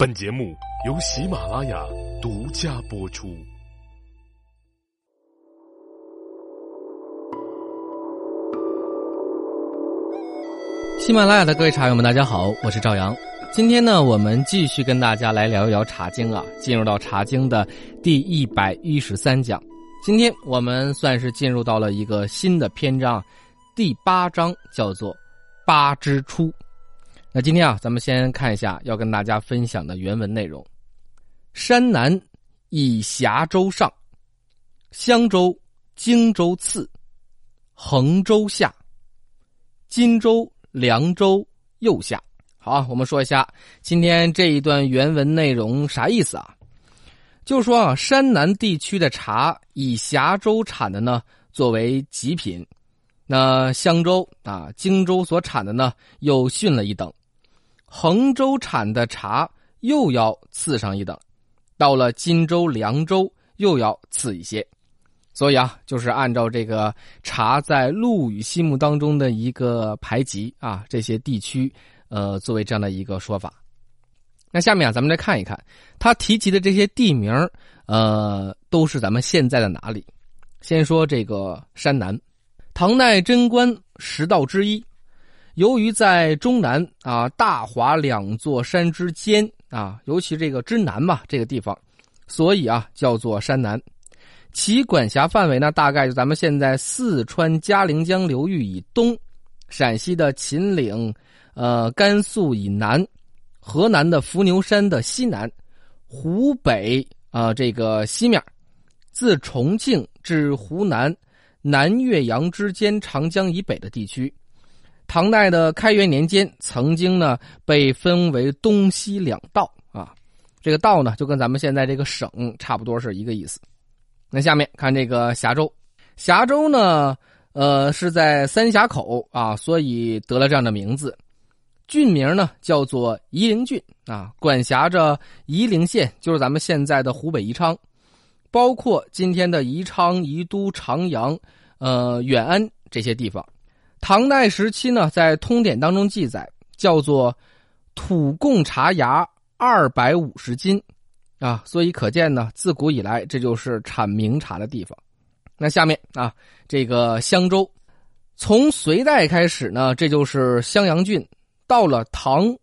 本节目由喜马拉雅独家播出。喜马拉雅的各位茶友们，大家好，我是赵阳。今天呢，我们继续跟大家来聊一聊《茶经》啊，进入到《茶经》的第一百一十三讲。今天我们算是进入到了一个新的篇章，第八章叫做“八之初”。那今天啊，咱们先看一下要跟大家分享的原文内容：山南以峡州上，襄州、荆州次，衡州下，荆州、凉州右下。好，我们说一下今天这一段原文内容啥意思啊？就说啊，山南地区的茶以峡州产的呢作为极品，那襄州啊、荆州所产的呢又逊了一等。衡州产的茶又要次上一等，到了荆州、凉州又要次一些，所以啊，就是按照这个茶在陆羽心目当中的一个排级啊，这些地区呃作为这样的一个说法。那下面啊，咱们来看一看他提及的这些地名呃，都是咱们现在的哪里？先说这个山南，唐代贞观十道之一。由于在中南啊大华两座山之间啊，尤其这个之南嘛，这个地方，所以啊叫做山南。其管辖范围呢，大概就咱们现在四川嘉陵江流域以东，陕西的秦岭，呃，甘肃以南，河南的伏牛山的西南，湖北啊这个西面，自重庆至湖南南岳阳之间长江以北的地区。唐代的开元年间，曾经呢被分为东西两道啊，这个道呢就跟咱们现在这个省差不多是一个意思。那下面看这个峡州，峡州呢，呃是在三峡口啊，所以得了这样的名字。郡名呢叫做夷陵郡啊，管辖着夷陵县，就是咱们现在的湖北宜昌，包括今天的宜昌、宜都、长阳、呃远安这些地方。唐代时期呢，在通典当中记载，叫做“土贡茶芽二百五十斤”，啊，所以可见呢，自古以来这就是产名茶的地方。那下面啊，这个襄州，从隋代开始呢，这就是襄阳郡，到了唐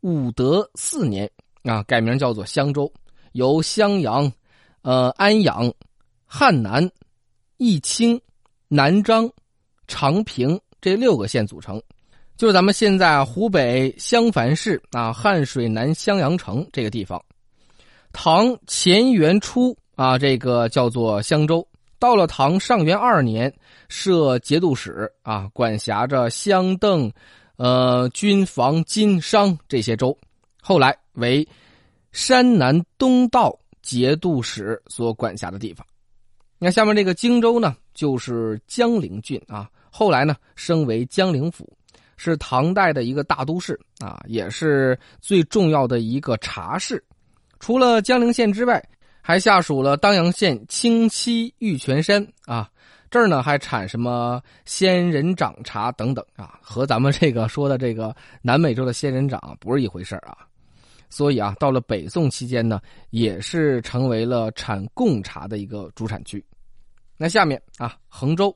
武德四年啊，改名叫做襄州，由襄阳、呃安阳、汉南、义清、南漳、长平。这六个县组成，就是咱们现在湖北襄樊市啊汉水南襄阳城这个地方。唐乾元初啊，这个叫做襄州。到了唐上元二年，设节度使啊，管辖着襄邓、呃军防金商这些州。后来为山南东道节度使所管辖的地方。那下面这个荆州呢，就是江陵郡啊。后来呢，升为江陵府，是唐代的一个大都市啊，也是最重要的一个茶市。除了江陵县之外，还下属了当阳县清溪玉泉山啊。这儿呢还产什么仙人掌茶等等啊，和咱们这个说的这个南美洲的仙人掌不是一回事啊。所以啊，到了北宋期间呢，也是成为了产贡茶的一个主产区。那下面啊，衡州。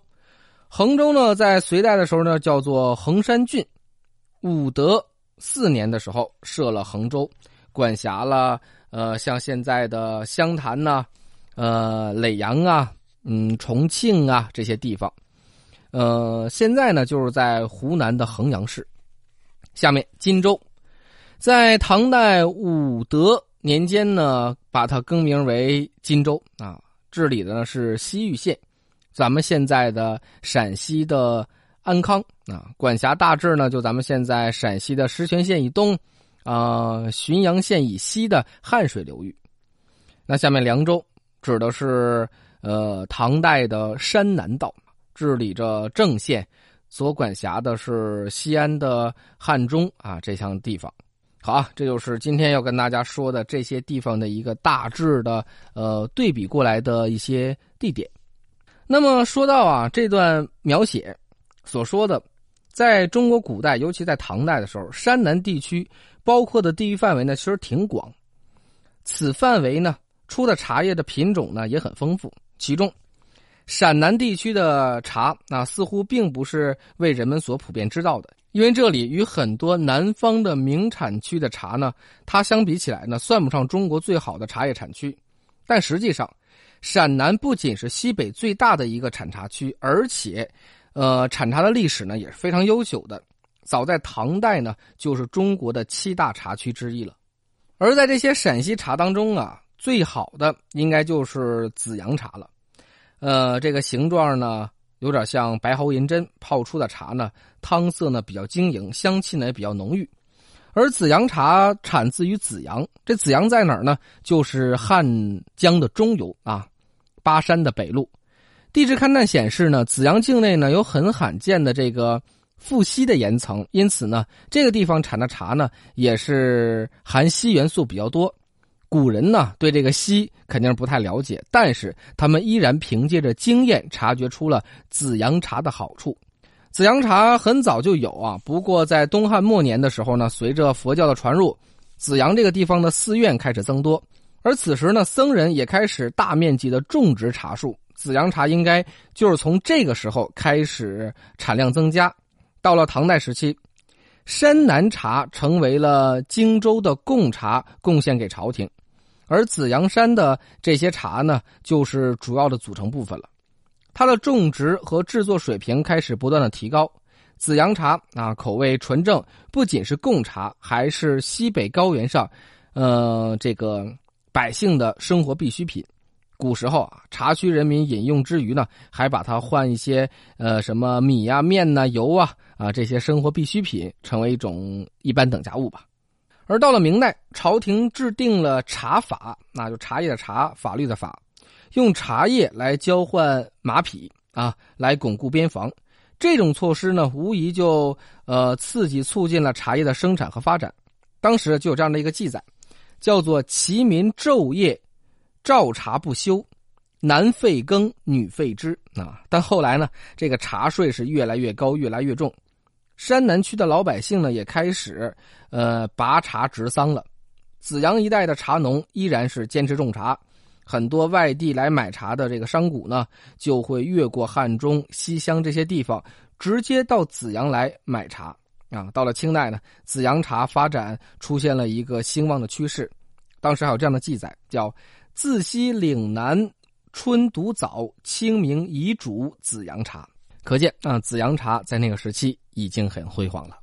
衡州呢，在隋代的时候呢，叫做衡山郡。武德四年的时候设了衡州，管辖了呃，像现在的湘潭呐、呃耒阳啊、嗯重庆啊这些地方。呃，现在呢就是在湖南的衡阳市。下面荆州，在唐代武德年间呢，把它更名为荆州啊，治理的呢是西域县。咱们现在的陕西的安康啊，管辖大致呢，就咱们现在陕西的石泉县以东，啊浔阳县以西的汉水流域。那下面凉州指的是呃唐代的山南道，治理着郑县，所管辖的是西安的汉中啊这项地方。好啊，这就是今天要跟大家说的这些地方的一个大致的呃对比过来的一些地点。那么说到啊，这段描写所说的，在中国古代，尤其在唐代的时候，山南地区包括的地域范围呢，其实挺广此范围呢出的茶叶的品种呢也很丰富，其中陕南地区的茶啊似乎并不是为人们所普遍知道的，因为这里与很多南方的名产区的茶呢，它相比起来呢算不上中国最好的茶叶产区，但实际上，陕南不仅是西北最大的一个产茶区，而且，呃，产茶的历史呢也是非常悠久的。早在唐代呢，就是中国的七大茶区之一了。而在这些陕西茶当中啊，最好的应该就是紫阳茶了。呃，这个形状呢有点像白毫银针，泡出的茶呢汤色呢比较晶莹，香气呢也比较浓郁。而紫阳茶产自于紫阳，这紫阳在哪儿呢？就是汉江的中游啊，巴山的北麓。地质勘探显示呢，紫阳境内呢有很罕见的这个。富硒的岩层，因此呢，这个地方产的茶呢也是含硒元素比较多。古人呢对这个硒肯定是不太了解，但是他们依然凭借着经验察觉出了紫阳茶的好处。紫阳茶很早就有啊，不过在东汉末年的时候呢，随着佛教的传入，紫阳这个地方的寺院开始增多，而此时呢，僧人也开始大面积的种植茶树。紫阳茶应该就是从这个时候开始产量增加。到了唐代时期，山南茶成为了荆州的贡茶，贡献给朝廷，而紫阳山的这些茶呢，就是主要的组成部分了。它的种植和制作水平开始不断的提高，紫阳茶啊，口味纯正，不仅是贡茶，还是西北高原上，呃，这个百姓的生活必需品。古时候啊，茶区人民饮用之余呢，还把它换一些呃什么米呀、面呐、油啊啊这些生活必需品，成为一种一般等价物吧。而到了明代，朝廷制定了茶法，那就茶叶的茶，法律的法，用茶叶来交换马匹啊，来巩固边防。这种措施呢，无疑就呃刺激促进了茶叶的生产和发展。当时就有这样的一个记载，叫做“齐民昼夜”。照茶不休，男废耕，女废织啊！但后来呢，这个茶税是越来越高，越来越重。山南区的老百姓呢，也开始呃拔茶植桑了。紫阳一带的茶农依然是坚持种茶，很多外地来买茶的这个商贾呢，就会越过汉中、西乡这些地方，直接到紫阳来买茶啊。到了清代呢，紫阳茶发展出现了一个兴旺的趋势。当时还有这样的记载，叫。自西岭南春独早，清明遗煮紫阳茶。可见啊，紫阳茶在那个时期已经很辉煌了。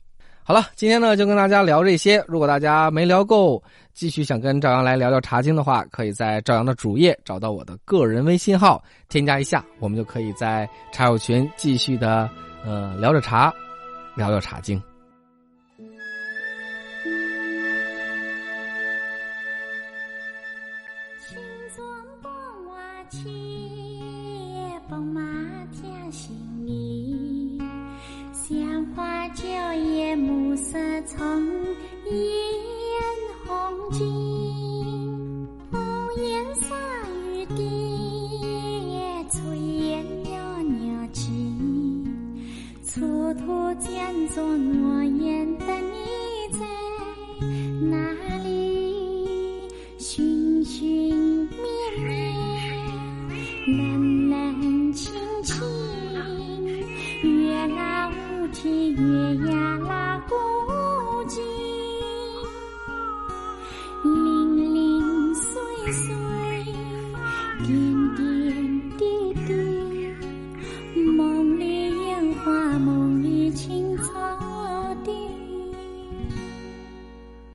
好了，今天呢就跟大家聊这些。如果大家没聊够，继续想跟赵阳来聊聊茶经的话，可以在赵阳的主页找到我的个人微信号，添加一下，我们就可以在茶友群继续的呃聊着茶，聊聊茶经。点点。